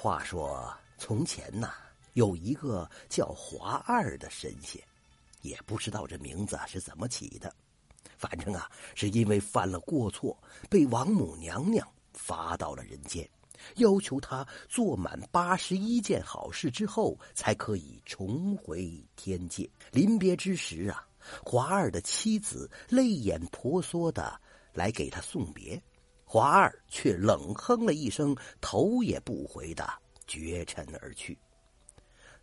话说从前呐，有一个叫华二的神仙，也不知道这名字是怎么起的。反正啊，是因为犯了过错，被王母娘娘罚到了人间，要求他做满八十一件好事之后，才可以重回天界。临别之时啊，华二的妻子泪眼婆娑的来给他送别。华二却冷哼了一声，头也不回的绝尘而去。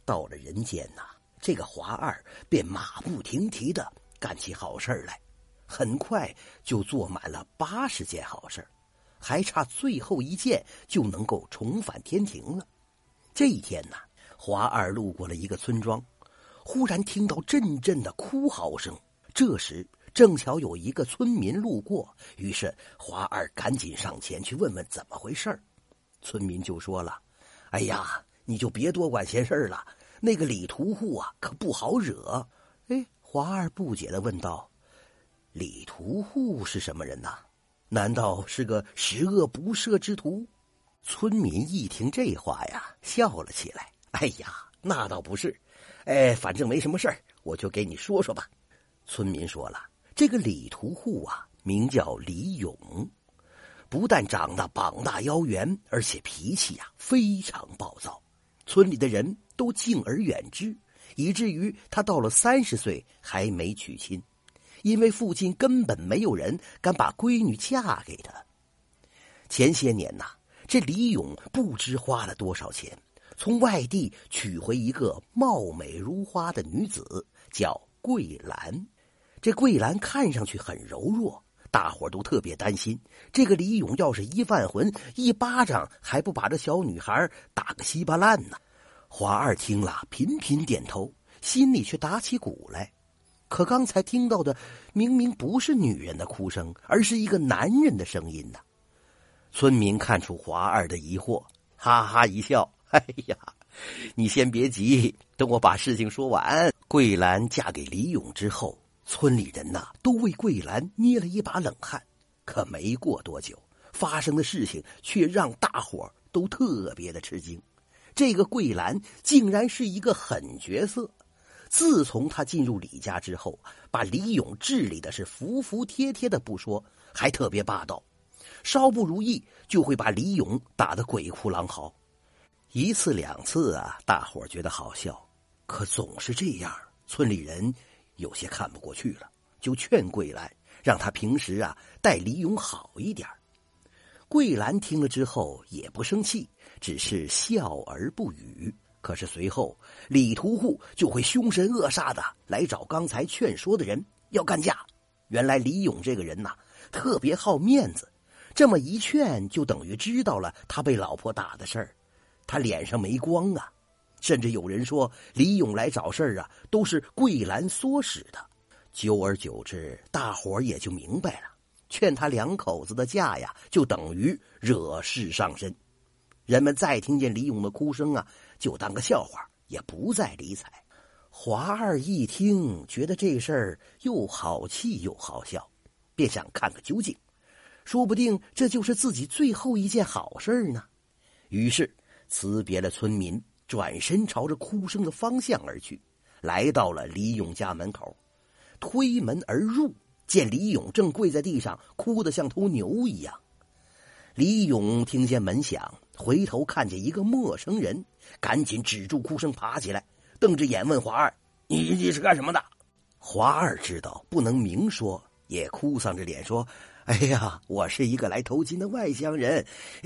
到了人间呐，这个华二便马不停蹄的干起好事来，很快就做满了八十件好事还差最后一件就能够重返天庭了。这一天呐，华二路过了一个村庄，忽然听到阵阵的哭嚎声。这时，正巧有一个村民路过，于是华二赶紧上前去问问怎么回事村民就说了：“哎呀，你就别多管闲事了。那个李屠户啊，可不好惹。”哎，华二不解的问道：“李屠户是什么人呐？难道是个十恶不赦之徒？”村民一听这话呀，笑了起来：“哎呀，那倒不是。哎，反正没什么事儿，我就给你说说吧。”村民说了。这个李屠户啊，名叫李勇，不但长得膀大腰圆，而且脾气呀非常暴躁，村里的人都敬而远之，以至于他到了三十岁还没娶亲，因为附近根本没有人敢把闺女嫁给他。前些年呐，这李勇不知花了多少钱，从外地娶回一个貌美如花的女子，叫桂兰。这桂兰看上去很柔弱，大伙都特别担心。这个李勇要是一犯浑，一巴掌还不把这小女孩打个稀巴烂呢？华二听了，频频点头，心里却打起鼓来。可刚才听到的明明不是女人的哭声，而是一个男人的声音呢。村民看出华二的疑惑，哈哈一笑：“哎呀，你先别急，等我把事情说完。”桂兰嫁给李勇之后。村里人呐，都为桂兰捏了一把冷汗。可没过多久，发生的事情却让大伙儿都特别的吃惊。这个桂兰竟然是一个狠角色。自从她进入李家之后，把李勇治理的是服服帖帖的不说，还特别霸道。稍不如意，就会把李勇打得鬼哭狼嚎。一次两次啊，大伙儿觉得好笑，可总是这样，村里人。有些看不过去了，就劝桂兰，让他平时啊待李勇好一点。桂兰听了之后也不生气，只是笑而不语。可是随后李屠户就会凶神恶煞的来找刚才劝说的人要干架。原来李勇这个人呐，特别好面子，这么一劝就等于知道了他被老婆打的事儿，他脸上没光啊。甚至有人说李勇来找事儿啊，都是桂兰唆使的。久而久之，大伙儿也就明白了，劝他两口子的架呀，就等于惹事上身。人们再听见李勇的哭声啊，就当个笑话，也不再理睬。华二一听，觉得这事儿又好气又好笑，便想看个究竟，说不定这就是自己最后一件好事呢。于是辞别了村民。转身朝着哭声的方向而去，来到了李勇家门口，推门而入，见李勇正跪在地上，哭得像头牛一样。李勇听见门响，回头看见一个陌生人，赶紧止住哭声，爬起来，瞪着眼问华二：“你你是干什么的？”华二知道不能明说，也哭丧着脸说。哎呀，我是一个来投亲的外乡人，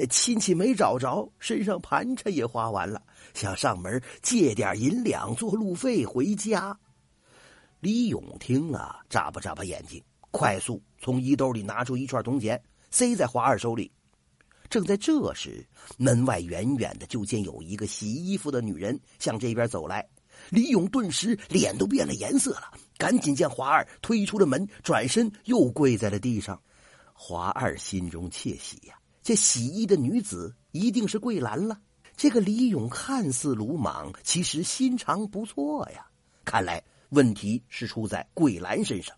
亲戚没找着，身上盘缠也花完了，想上门借点银两做路费回家。李勇听了，眨巴眨巴眼睛，快速从衣兜里拿出一串铜钱，塞在华二手里。正在这时，门外远远的就见有一个洗衣服的女人向这边走来，李勇顿时脸都变了颜色了，赶紧将华二推出了门，转身又跪在了地上。华二心中窃喜呀，这洗衣的女子一定是桂兰了。这个李勇看似鲁莽，其实心肠不错呀。看来问题是出在桂兰身上。